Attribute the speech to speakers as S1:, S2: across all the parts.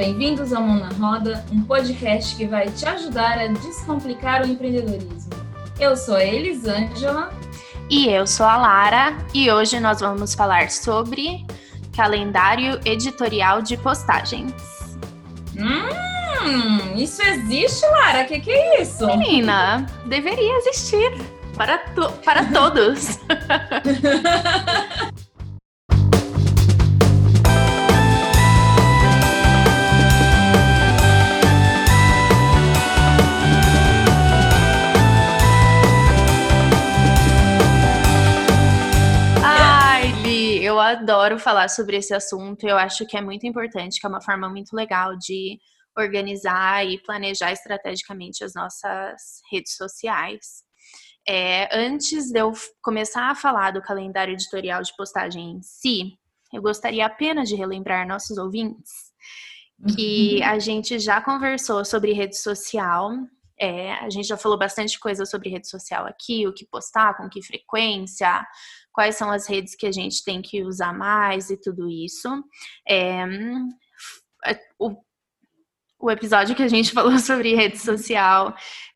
S1: Bem-vindos ao Mão na Roda, um podcast que vai te ajudar a descomplicar o empreendedorismo. Eu sou a Elisângela.
S2: E eu sou a Lara, e hoje nós vamos falar sobre calendário editorial de postagens.
S1: Hum, isso existe, Lara? O que, que é isso?
S2: Menina, deveria existir para, to para todos. adoro falar sobre esse assunto. Eu acho que é muito importante, que é uma forma muito legal de organizar e planejar estrategicamente as nossas redes sociais. É, antes de eu começar a falar do calendário editorial de postagem em si, eu gostaria apenas de relembrar nossos ouvintes que uhum. a gente já conversou sobre rede social. É, a gente já falou bastante coisa sobre rede social aqui, o que postar, com que frequência, quais são as redes que a gente tem que usar mais e tudo isso. É, o episódio que a gente falou sobre rede social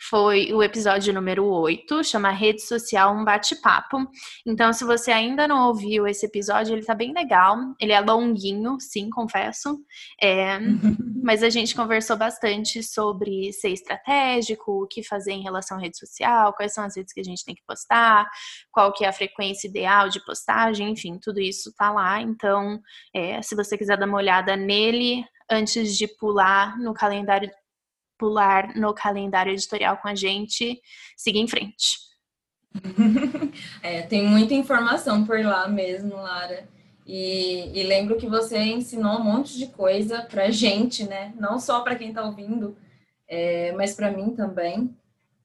S2: foi o episódio número 8, chama Rede Social um Bate-Papo. Então, se você ainda não ouviu esse episódio, ele tá bem legal. Ele é longuinho, sim, confesso. É, mas a gente conversou bastante sobre ser estratégico, o que fazer em relação à rede social, quais são as redes que a gente tem que postar, qual que é a frequência ideal de postagem, enfim, tudo isso tá lá. Então, é, se você quiser dar uma olhada nele, antes de pular no calendário pular no calendário editorial com a gente, seguir em frente.
S1: é, tem muita informação por lá mesmo, Lara. E, e, lembro que você ensinou um monte de coisa para gente, né? Não só para quem está ouvindo, é, mas para mim também.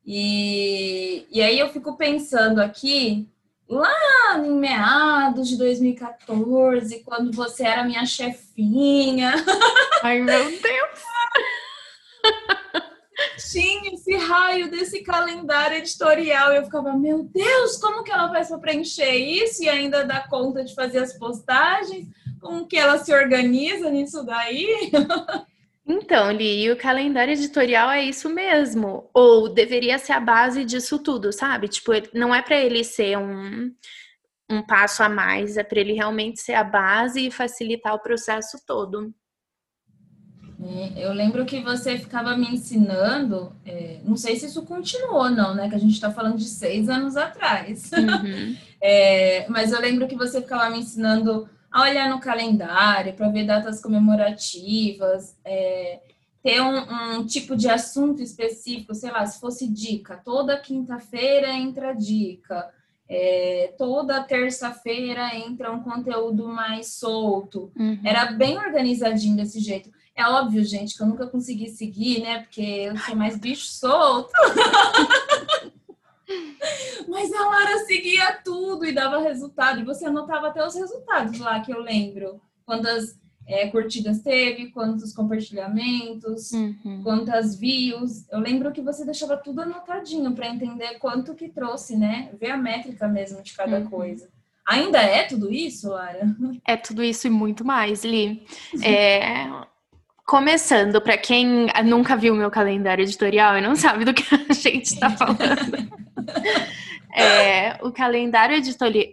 S1: E, e aí eu fico pensando aqui lá em meados de 2014, quando você era minha chefinha.
S2: Ai, meu Deus!
S1: Tinha esse raio desse calendário editorial. E eu ficava, meu Deus, como que ela faz para preencher isso e ainda dar conta de fazer as postagens? Como que ela se organiza nisso daí?
S2: Então, Li, o calendário editorial é isso mesmo. Ou deveria ser a base disso tudo, sabe? Tipo, não é para ele ser um, um passo a mais, é para ele realmente ser a base e facilitar o processo todo.
S1: É, eu lembro que você ficava me ensinando, é, não sei se isso continuou, não, né? Que a gente está falando de seis anos atrás. Uhum. é, mas eu lembro que você ficava me ensinando a olhar no calendário para ver datas comemorativas, é, ter um, um, tipo de assunto específico, sei lá, se fosse dica, toda quinta-feira entra dica, é, toda terça-feira entra um conteúdo mais solto. Uhum. Era bem organizadinho desse jeito. É óbvio, gente, que eu nunca consegui seguir, né? Porque eu sou mais bicho solto. Mas a Lara seguia tudo e dava resultado. E você anotava até os resultados lá, que eu lembro. Quantas é, curtidas teve, quantos compartilhamentos, uhum. quantas views. Eu lembro que você deixava tudo anotadinho para entender quanto que trouxe, né? Ver a métrica mesmo de cada uhum. coisa. Ainda é tudo isso, Lara?
S2: É tudo isso e muito mais, Li. É, começando, para quem nunca viu meu calendário editorial e não sabe do que a gente está falando. É, o calendário editorial.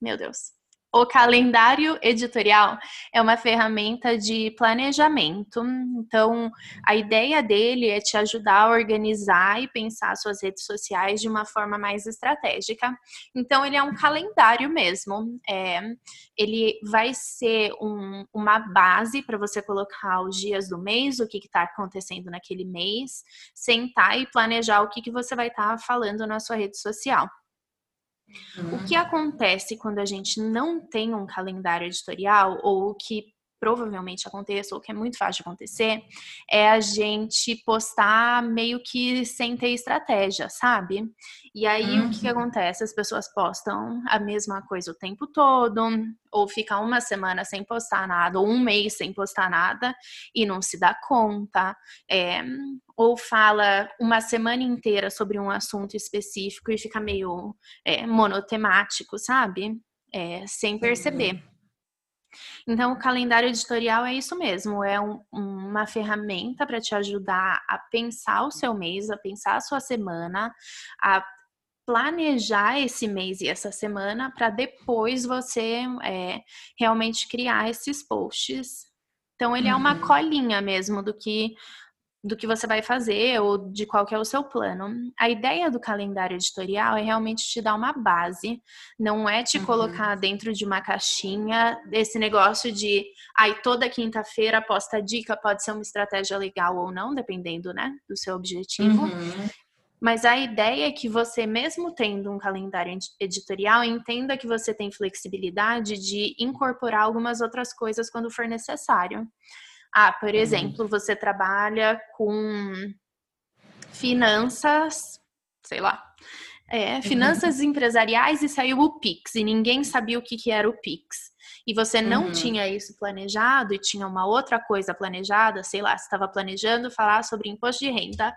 S2: Meu Deus. O calendário editorial é uma ferramenta de planejamento. Então, a ideia dele é te ajudar a organizar e pensar suas redes sociais de uma forma mais estratégica. Então, ele é um calendário mesmo. É, ele vai ser um, uma base para você colocar os dias do mês, o que está acontecendo naquele mês, sentar e planejar o que, que você vai estar tá falando na sua rede social. Uhum. O que acontece quando a gente não tem um calendário editorial, ou o que provavelmente aconteça, ou que é muito fácil de acontecer, é a gente postar meio que sem ter estratégia, sabe? E aí uhum. o que, que, uhum. acontece? As pessoas postam a mesma coisa o tempo todo, ou fica uma semana sem postar nada, ou um mês sem postar nada, e não se dá conta. É, ou fala uma semana inteira sobre um assunto específico e fica meio é, monotemático, sabe? É, sem perceber. Então, o calendário editorial é isso mesmo, é um, uma ferramenta para te ajudar a pensar o seu mês, a pensar a sua semana, a planejar esse mês e essa semana para depois você é, realmente criar esses posts. Então, ele uhum. é uma uhum. colinha mesmo do que do que você vai fazer ou de qual é o seu plano. A ideia do calendário editorial é realmente te dar uma base, não é te uhum. colocar dentro de uma caixinha esse negócio de aí toda quinta-feira posta dica, pode ser uma estratégia legal ou não, dependendo, né, do seu objetivo. Uhum. Mas a ideia é que você, mesmo tendo um calendário editorial, entenda que você tem flexibilidade de incorporar algumas outras coisas quando for necessário. Ah, por uhum. exemplo, você trabalha com finanças, sei lá, é, uhum. finanças uhum. empresariais e saiu o Pix e ninguém sabia o que, que era o Pix. E você não uhum. tinha isso planejado e tinha uma outra coisa planejada, sei lá, estava planejando falar sobre imposto de renda.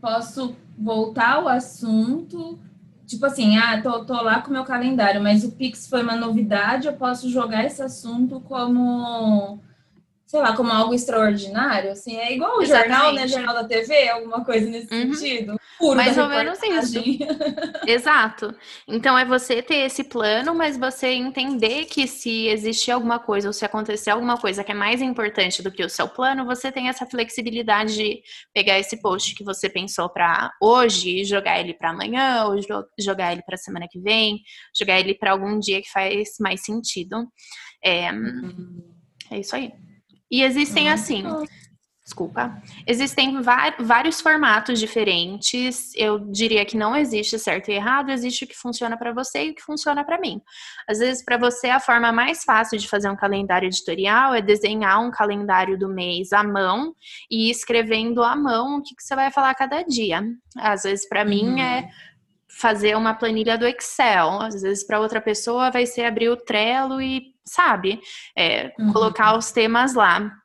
S1: Posso voltar ao assunto tipo assim, ah, tô, tô lá com o meu calendário, mas o Pix foi uma novidade, eu posso jogar esse assunto como, sei lá, como algo extraordinário, assim, é igual o jornal, né, jornal da TV, alguma coisa nesse uhum. sentido
S2: puro Mais ou menos isso. Exato. Então é você ter esse plano, mas você entender que se existir alguma coisa ou se acontecer alguma coisa que é mais importante do que o seu plano, você tem essa flexibilidade de pegar esse post que você pensou para hoje e jogar ele para amanhã, ou jogar ele para semana que vem, jogar ele para algum dia que faz mais sentido. É, uhum. é isso aí. E existem assim Desculpa. Existem vários formatos diferentes. Eu diria que não existe certo e errado, existe o que funciona para você e o que funciona para mim. Às vezes, para você, a forma mais fácil de fazer um calendário editorial é desenhar um calendário do mês à mão e escrevendo à mão o que, que você vai falar cada dia. Às vezes, para uhum. mim, é fazer uma planilha do Excel. Às vezes, para outra pessoa, vai ser abrir o Trello e, sabe, é, uhum. colocar os temas lá.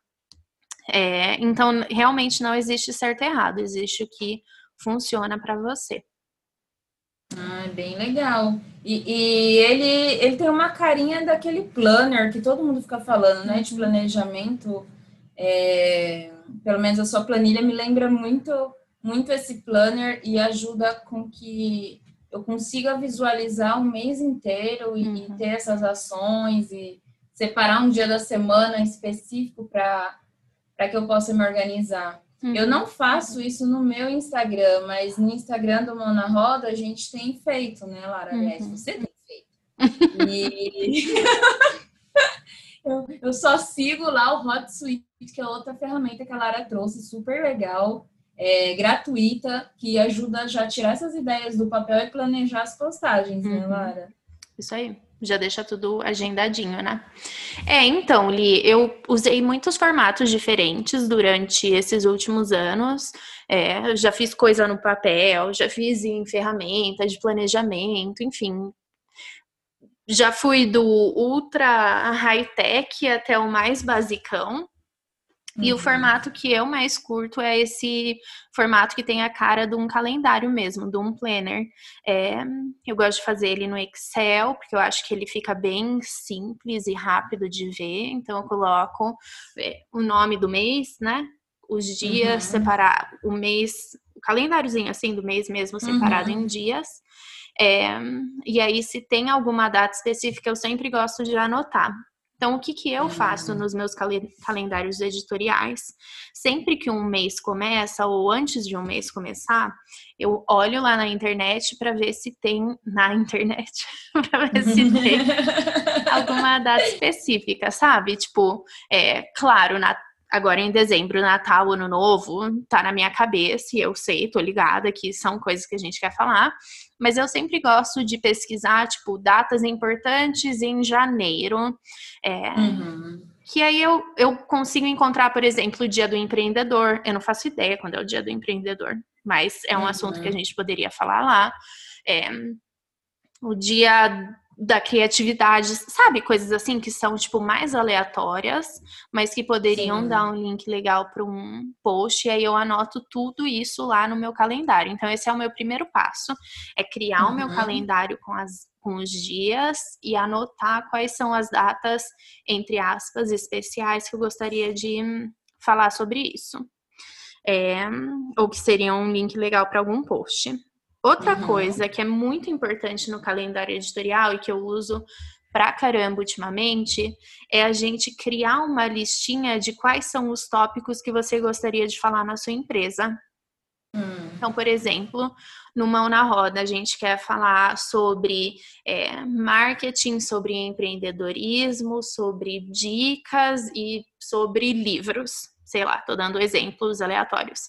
S2: É, então, realmente não existe certo e errado, existe o que funciona para você.
S1: Ah, bem legal. E, e, ele, ele tem uma carinha daquele planner que todo mundo fica falando, né? De planejamento. É, pelo menos a sua planilha me lembra muito, muito esse planner e ajuda com que eu consiga visualizar um mês inteiro e, uhum. e ter essas ações e separar um dia da semana específico para para que eu possa me organizar. Uhum. Eu não faço isso no meu Instagram, mas no Instagram do Mão na Roda a gente tem feito, né, Lara? Aliás, uhum. você tem feito. E eu, eu só sigo lá o Hot Suite, que é outra ferramenta que a Lara trouxe, super legal, é, gratuita, que ajuda já a tirar essas ideias do papel e planejar as postagens, né, uhum. né, Lara?
S2: Isso aí já deixa tudo agendadinho, né? É, então, Li, eu usei muitos formatos diferentes durante esses últimos anos. É, já fiz coisa no papel, já fiz em ferramentas de planejamento, enfim. Já fui do ultra high-tech até o mais basicão. E uhum. o formato que eu mais curto é esse formato que tem a cara de um calendário mesmo, de um planner. É, eu gosto de fazer ele no Excel, porque eu acho que ele fica bem simples e rápido de ver. Então, eu coloco é, o nome do mês, né? Os dias, uhum. separar o mês, o calendáriozinho assim do mês mesmo, separado uhum. em dias. É, e aí, se tem alguma data específica, eu sempre gosto de anotar. Então, o que, que eu faço nos meus calendários editoriais? Sempre que um mês começa, ou antes de um mês começar, eu olho lá na internet para ver se tem. Na internet, para ver se tem alguma data específica, sabe? Tipo, é claro, na agora em dezembro, Natal, Ano Novo, tá na minha cabeça e eu sei, tô ligada que são coisas que a gente quer falar, mas eu sempre gosto de pesquisar, tipo, datas importantes em janeiro. É, uhum. Que aí eu, eu consigo encontrar, por exemplo, o dia do empreendedor. Eu não faço ideia quando é o dia do empreendedor, mas é um uhum. assunto que a gente poderia falar lá. É, o dia da criatividade, sabe? Coisas assim que são, tipo, mais aleatórias, mas que poderiam Sim. dar um link legal para um post, e aí eu anoto tudo isso lá no meu calendário. Então, esse é o meu primeiro passo, é criar uhum. o meu uhum. calendário com as com os dias e anotar quais são as datas, entre aspas, especiais que eu gostaria de falar sobre isso. É, ou que seria um link legal para algum post. Outra uhum. coisa que é muito importante no calendário editorial e que eu uso pra caramba ultimamente é a gente criar uma listinha de quais são os tópicos que você gostaria de falar na sua empresa. Hum. Então, por exemplo, no Mão na Roda, a gente quer falar sobre é, marketing, sobre empreendedorismo, sobre dicas e sobre livros sei lá, tô dando exemplos aleatórios.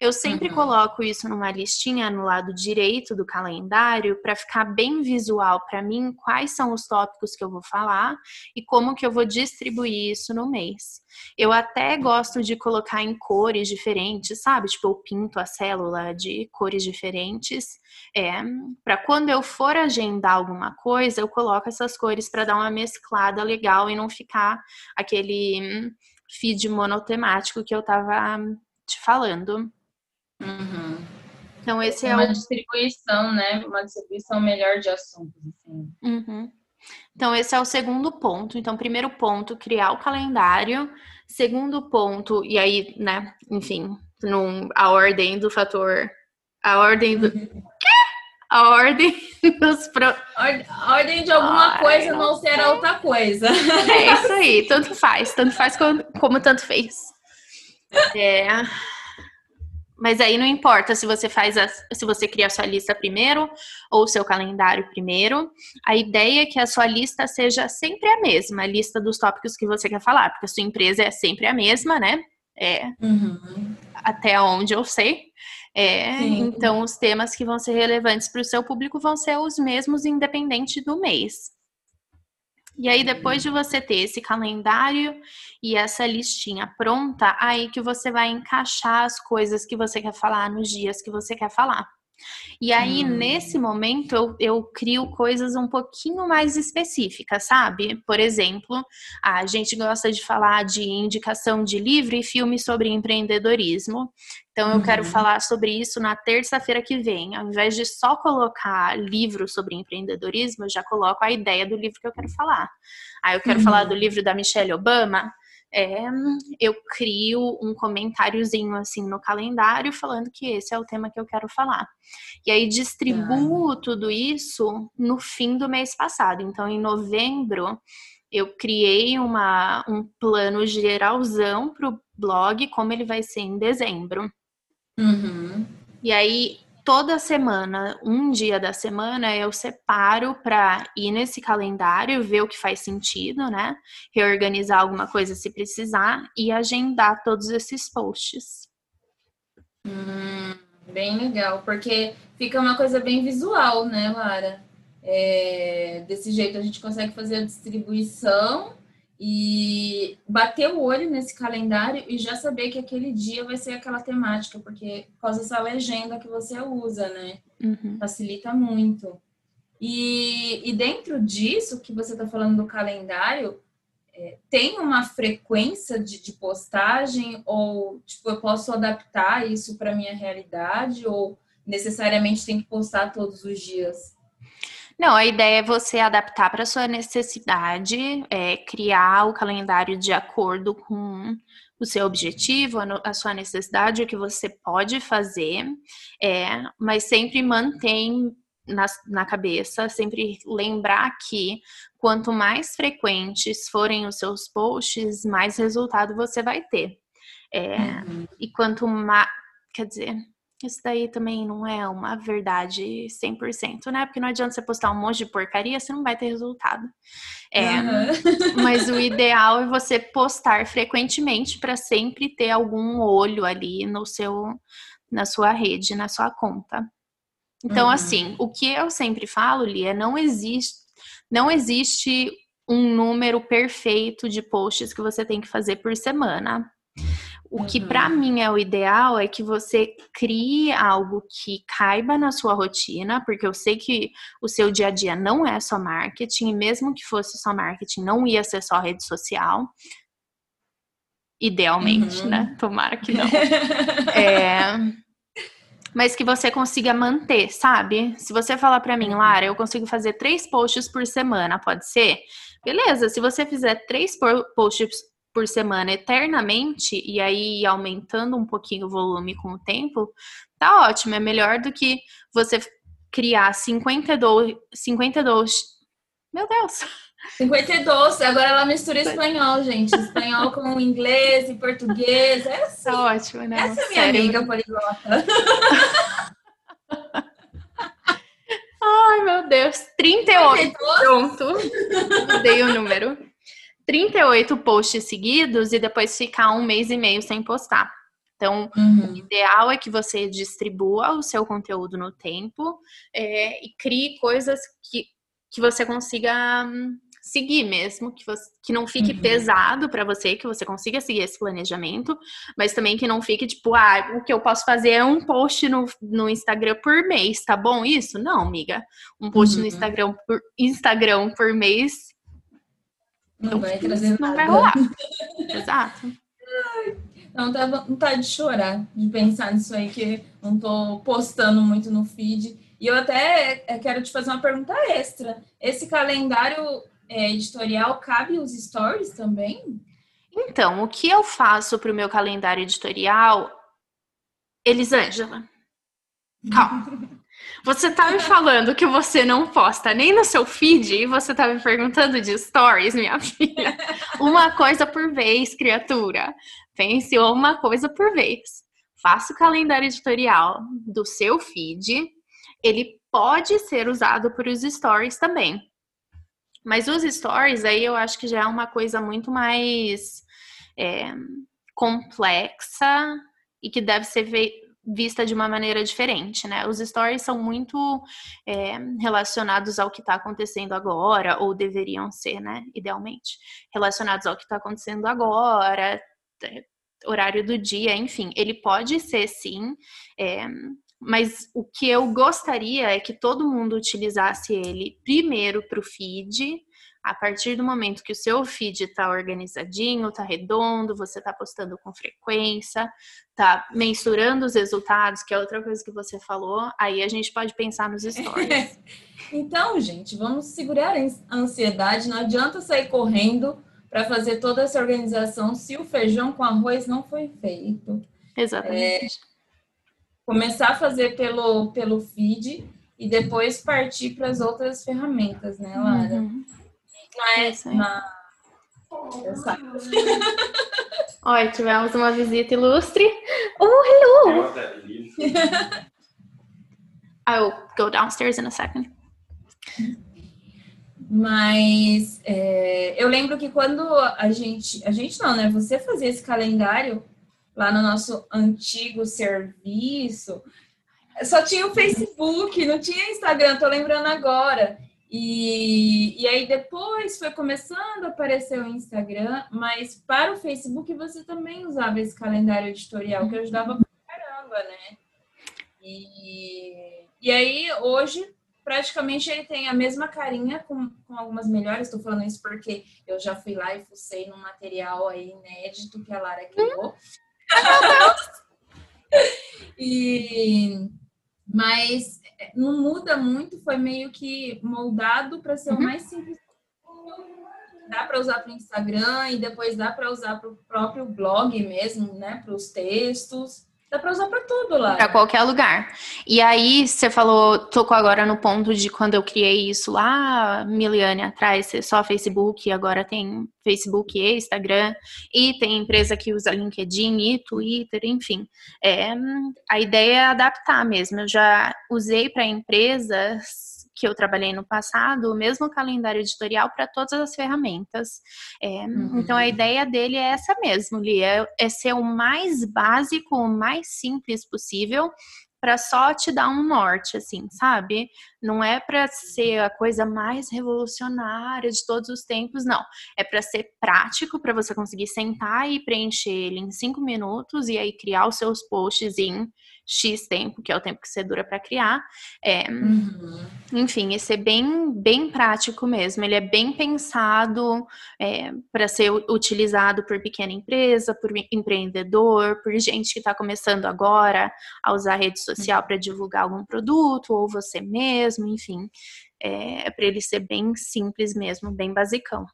S2: Eu sempre uhum. coloco isso numa listinha no lado direito do calendário para ficar bem visual para mim quais são os tópicos que eu vou falar e como que eu vou distribuir isso no mês. Eu até gosto de colocar em cores diferentes, sabe? Tipo, eu pinto a célula de cores diferentes. É, para quando eu for agendar alguma coisa, eu coloco essas cores para dar uma mesclada legal e não ficar aquele feed monotemático que eu tava te falando.
S1: Uhum. Então, esse é, é uma distribuição, né? Uma distribuição melhor de assuntos. Assim.
S2: Uhum. Então, esse é o segundo ponto. Então, primeiro ponto, criar o calendário. Segundo ponto, e aí, né, enfim, num, a ordem do fator. A ordem do. Uhum. A ordem dos pro...
S1: a ordem de alguma Ai, coisa não, não será outra coisa.
S2: É isso aí, tanto faz, tanto faz como, como tanto fez. É. Mas aí não importa se você faz a, se você cria a sua lista primeiro ou o seu calendário primeiro. A ideia é que a sua lista seja sempre a mesma, a lista dos tópicos que você quer falar, porque a sua empresa é sempre a mesma, né? É. Uhum. Até onde eu sei. É, então, os temas que vão ser relevantes para o seu público vão ser os mesmos, independente do mês. E aí, depois de você ter esse calendário e essa listinha pronta, aí que você vai encaixar as coisas que você quer falar nos dias que você quer falar. E aí, hum. nesse momento, eu, eu crio coisas um pouquinho mais específicas, sabe? Por exemplo, a gente gosta de falar de indicação de livro e filme sobre empreendedorismo. Então, eu uhum. quero falar sobre isso na terça-feira que vem. Ao invés de só colocar livro sobre empreendedorismo, eu já coloco a ideia do livro que eu quero falar. Aí, eu quero uhum. falar do livro da Michelle Obama é, eu crio um comentáriozinho assim no calendário falando que esse é o tema que eu quero falar. E aí distribuo ah. tudo isso no fim do mês passado. Então, em novembro, eu criei uma, um plano geralzão para o blog, como ele vai ser em dezembro. Uhum. E aí, toda semana, um dia da semana, eu separo para ir nesse calendário, ver o que faz sentido, né? Reorganizar alguma coisa se precisar e agendar todos esses posts.
S1: Hum, bem legal, porque fica uma coisa bem visual, né, Lara? É, desse jeito a gente consegue fazer a distribuição e bater o olho nesse calendário e já saber que aquele dia vai ser aquela temática, porque por causa dessa legenda que você usa, né? Uhum. Facilita muito. E, e dentro disso que você está falando do calendário, é, tem uma frequência de, de, postagem ou tipo eu posso adaptar isso para minha realidade ou necessariamente tem que postar todos os dias?
S2: Não, a ideia é você adaptar para sua necessidade, é, criar o calendário de acordo com o seu objetivo, a sua necessidade, o que você pode fazer, é, mas sempre mantém na, na cabeça, sempre lembrar que quanto mais frequentes forem os seus posts, mais resultado você vai ter. É, uhum. E quanto mais. Quer dizer, isso daí também não é uma verdade 100%, né? Porque não adianta você postar um monte de porcaria, você não vai ter resultado. É, uhum. Mas o ideal é você postar frequentemente para sempre ter algum olho ali no seu, na sua rede, na sua conta. Então, uhum. assim, o que eu sempre falo, Lia, não existe, não existe um número perfeito de posts que você tem que fazer por semana. O que para uhum. mim é o ideal é que você crie algo que caiba na sua rotina, porque eu sei que o seu dia a dia não é só marketing, e mesmo que fosse só marketing, não ia ser só rede social. Idealmente, uhum. né? Tomara que não. é... mas que você consiga manter, sabe? Se você falar para mim, Lara, eu consigo fazer três posts por semana, pode ser? Beleza, se você fizer três posts por semana eternamente e aí aumentando um pouquinho o volume com o tempo, tá ótimo. É melhor do que você criar 52, 52 meu Deus,
S1: 52, agora ela mistura espanhol, gente. Espanhol com inglês e português. É assim.
S2: Tá ótimo, né?
S1: Essa é minha Sério? amiga poliglota.
S2: Ai, meu Deus. 38. 38? Pronto. Dei o número. 38 posts seguidos e depois ficar um mês e meio sem postar. Então, uhum. o ideal é que você distribua o seu conteúdo no tempo é, e crie coisas que, que você consiga hum, seguir mesmo, que, você, que não fique uhum. pesado para você, que você consiga seguir esse planejamento, mas também que não fique tipo, ah, o que eu posso fazer é um post no, no Instagram por mês, tá bom isso? Não, amiga. Um post uhum. no Instagram por, Instagram por mês
S1: não, não vai trazer
S2: não nada. vai rolar. Exato.
S1: Não, tá vontade de chorar, de pensar nisso aí, que não tô postando muito no feed. E eu até é, quero te fazer uma pergunta extra. Esse calendário é, editorial cabe os stories também?
S2: Então, o que eu faço para o meu calendário editorial, Elisângela? Calma. Você tá me falando que você não posta nem no seu feed e você tá me perguntando de stories, minha filha. Uma coisa por vez, criatura. Pense uma coisa por vez. Faça o calendário editorial do seu feed. Ele pode ser usado por os stories também. Mas os stories aí eu acho que já é uma coisa muito mais é, complexa e que deve ser vista de uma maneira diferente, né? Os stories são muito é, relacionados ao que está acontecendo agora, ou deveriam ser, né? Idealmente, relacionados ao que está acontecendo agora, é, horário do dia, enfim. Ele pode ser sim, é, mas o que eu gostaria é que todo mundo utilizasse ele primeiro para o feed, a partir do momento que o seu feed está organizadinho, está redondo, você está postando com frequência, está mensurando os resultados, que é outra coisa que você falou, aí a gente pode pensar nos stories.
S1: então, gente, vamos segurar a ansiedade. Não adianta sair correndo para fazer toda essa organização se o feijão com arroz não foi feito.
S2: Exatamente. É,
S1: começar a fazer pelo, pelo feed e depois partir para as outras ferramentas, né, Lara? Uhum. Mas é na...
S2: Oi, tivemos uma visita ilustre. Oh, hello! I'll go downstairs in a second.
S1: Mas é, eu lembro que quando a gente, a gente não, né? Você fazia esse calendário lá no nosso antigo serviço, só tinha o Facebook, não tinha Instagram, tô lembrando agora. E, e aí depois foi começando a aparecer o Instagram, mas para o Facebook você também usava esse calendário editorial que ajudava pra caramba, né? E, e aí hoje praticamente ele tem a mesma carinha com, com algumas melhores. Estou falando isso porque eu já fui lá e fucei num material aí inédito que a Lara criou. e mas é, não muda muito, foi meio que moldado para ser uhum. o mais simples. Dá para usar para o Instagram e depois dá para usar para o próprio blog mesmo, né? Para os textos. Dá para usar para tudo lá.
S2: Para qualquer lugar. E aí, você falou, tocou agora no ponto de quando eu criei isso lá, mil anos atrás, só Facebook, agora tem Facebook e Instagram, e tem empresa que usa LinkedIn e Twitter, enfim. É, a ideia é adaptar mesmo. Eu já usei para empresas que eu trabalhei no passado, o mesmo calendário editorial para todas as ferramentas. É, uhum. Então a ideia dele é essa mesmo, Lia, é ser o mais básico, o mais simples possível para só te dar um norte, assim, sabe? Não é para ser a coisa mais revolucionária de todos os tempos, não. É para ser prático, para você conseguir sentar e preencher ele em cinco minutos e aí criar os seus posts em X tempo, que é o tempo que você dura para criar. É, uhum. Enfim, esse é bem, bem prático mesmo. Ele é bem pensado é, para ser utilizado por pequena empresa, por empreendedor, por gente que está começando agora a usar a rede social para divulgar algum produto, ou você mesmo, enfim. É, é para ele ser bem simples mesmo, bem basicão.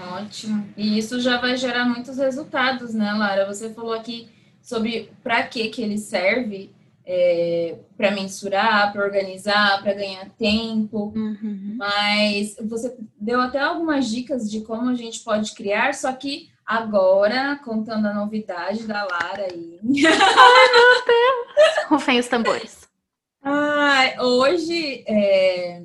S1: Ótimo. E isso já vai gerar muitos resultados, né, Lara? Você falou aqui sobre para que que ele serve, é, para mensurar, para organizar, para ganhar tempo. Uhum. Mas você deu até algumas dicas de como a gente pode criar, só que agora, contando a novidade da Lara aí.
S2: Ai, meu Deus! Rufem os tambores.
S1: Ah, hoje, é,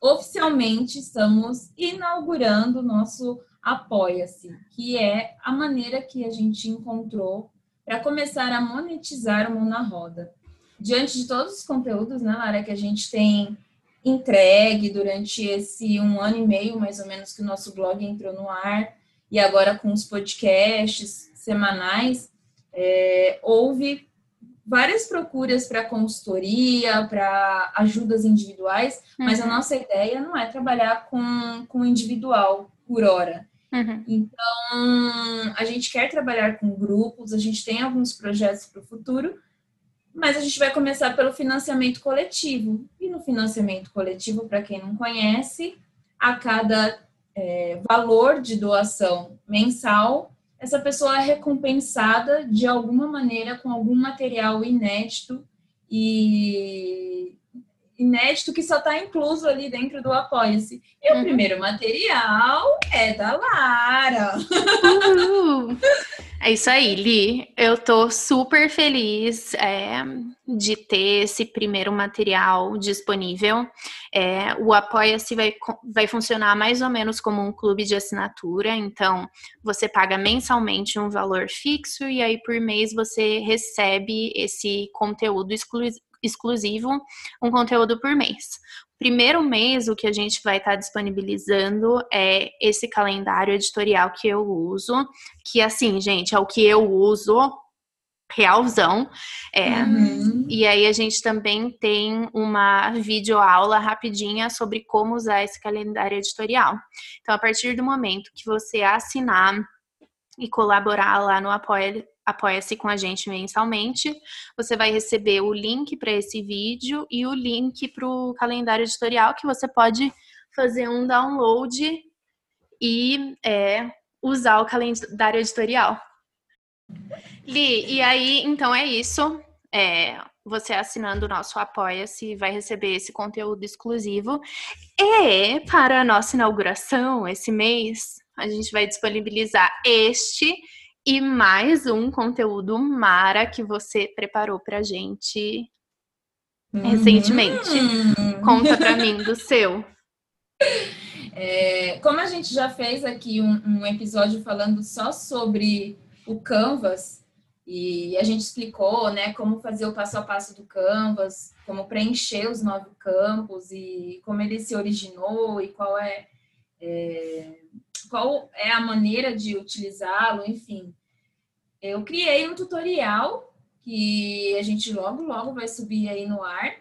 S1: oficialmente, estamos inaugurando o nosso Apoia-se, que é a maneira que a gente encontrou para começar a monetizar o Mão na Roda. Diante de todos os conteúdos, né, Lara, que a gente tem entregue durante esse um ano e meio, mais ou menos, que o nosso blog entrou no ar, e agora com os podcasts semanais, é, houve várias procuras para consultoria, para ajudas individuais, uhum. mas a uhum. nossa ideia não é trabalhar com, com individual por hora. Uhum. Então, a gente quer trabalhar com grupos, a gente tem alguns projetos para o futuro, mas a gente vai começar pelo financiamento coletivo. E no financiamento coletivo, para quem não conhece, a cada é, valor de doação mensal, essa pessoa é recompensada de alguma maneira com algum material inédito e inédito que só está incluso ali dentro do Apoia-se. E uhum. o primeiro material é da Lara.
S2: Uhul. É isso aí, Li. Eu tô super feliz é, de ter esse primeiro material disponível. É, o Apoia-se vai, vai funcionar mais ou menos como um clube de assinatura, então você paga mensalmente um valor fixo e aí por mês você recebe esse conteúdo exclusivo exclusivo, um conteúdo por mês. Primeiro mês, o que a gente vai estar tá disponibilizando é esse calendário editorial que eu uso, que assim, gente, é o que eu uso realzão. É, uhum. E aí a gente também tem uma videoaula rapidinha sobre como usar esse calendário editorial. Então, a partir do momento que você assinar e colaborar lá no Apoia apoia-se com a gente mensalmente. Você vai receber o link para esse vídeo e o link para o calendário editorial que você pode fazer um download e é, usar o calendário editorial. Li, e aí, então é isso. É, você assinando o nosso Apoia-se vai receber esse conteúdo exclusivo. E para a nossa inauguração esse mês, a gente vai disponibilizar este e mais um conteúdo Mara que você preparou pra gente recentemente. Hum. Conta pra mim do seu.
S1: É, como a gente já fez aqui um, um, episódio falando só sobre o Canvas, e a gente explicou né, como fazer o passo a passo do Canvas, como preencher os nove campos e como ele se originou e qual é, é qual é a maneira de utilizá-lo, enfim. Eu criei um tutorial que a gente logo, logo vai subir aí no ar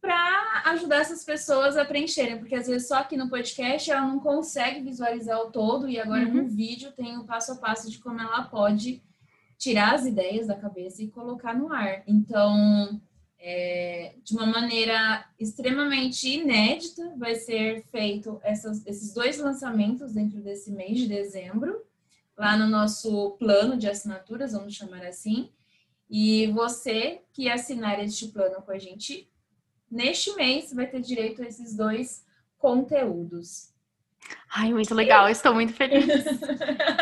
S1: para ajudar essas pessoas a preencherem, porque às vezes só aqui no podcast ela não consegue visualizar o todo e agora uhum. no vídeo tem o passo a passo de como ela pode tirar as ideias da cabeça e colocar no ar. Então, é, de uma maneira extremamente inédita, vai ser feito essas, esses dois lançamentos dentro desse mês de dezembro, lá no nosso plano de assinaturas, vamos chamar assim. E você que assinar este plano com a gente neste mês vai ter direito a esses dois conteúdos.
S2: Ai, muito legal, estou muito feliz.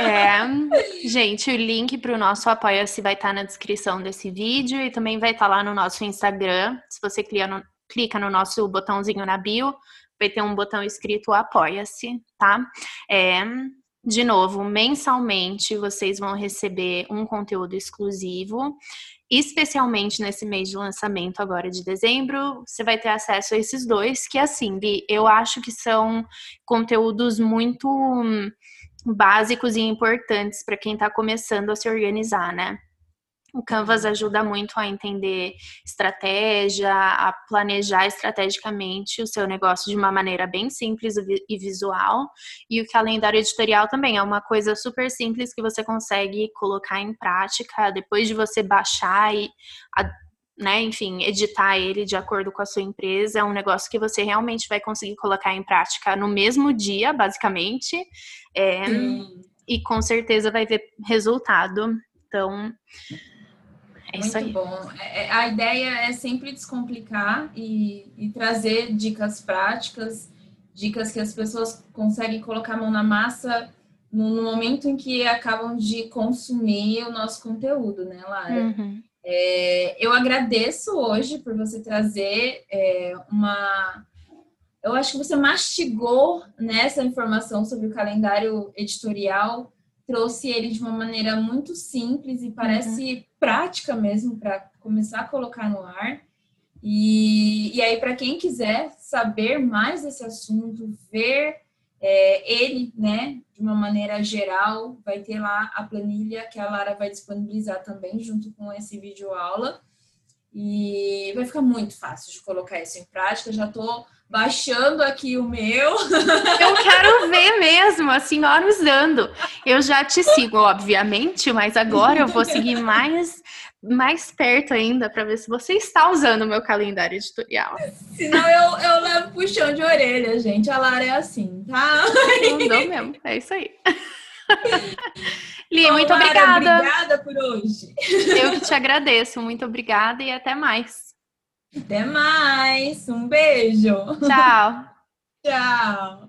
S2: É, gente, o link para o nosso Apoia-se vai estar na descrição desse vídeo e também vai estar lá no nosso Instagram. Se você clica no, clica no nosso botãozinho na bio, vai ter um botão escrito Apoia-se, tá? É, De novo, mensalmente vocês vão receber um conteúdo exclusivo especialmente nesse mês de lançamento agora de dezembro, você vai ter acesso a esses dois, que assim, eu acho que são conteúdos muito hum, básicos e importantes para quem está começando a se organizar, né? O Canvas ajuda muito a entender estratégia, a planejar estrategicamente o seu negócio de uma maneira bem simples e visual. E o calendário editorial também é uma coisa super simples que você consegue colocar em prática depois de você baixar e né, enfim, editar ele de acordo com a sua empresa, é um negócio que você realmente vai conseguir colocar em prática no mesmo dia, basicamente, é, e com certeza vai ver resultado. Então,
S1: é Muito aí. bom. É, é, a ideia é sempre descomplicar e, e, trazer dicas práticas, dicas que as pessoas conseguem colocar a mão na massa no, no momento em que acabam de consumir o nosso conteúdo, né, Lara? Uhum. É, eu agradeço hoje por você trazer é, uma. Eu acho que você mastigou nessa informação sobre o calendário editorial trouxe ele de uma maneira muito simples e parece uhum. prática mesmo para começar a colocar no ar. E, e aí, para quem quiser saber mais desse assunto, ver é, ele, né, de uma maneira geral, vai ter lá a planilha que a Lara vai disponibilizar também junto com esse vídeo aula. E vai ficar muito fácil de colocar isso em prática. Já estou baixando aqui o meu.
S2: Eu quero ver mesmo a senhora usando. Eu já te sigo, obviamente, mas agora eu vou seguir mais mais perto ainda para ver se você está usando o meu calendário editorial.
S1: Senão eu, eu levo puxão de orelha, gente. A Lara é assim, tá?
S2: Não dou mesmo. É isso aí. Li, Bom, muito obrigada.
S1: Obrigada por hoje.
S2: Eu que te agradeço. Muito obrigada e até mais.
S1: Até mais. Um beijo.
S2: Tchau.
S1: Tchau.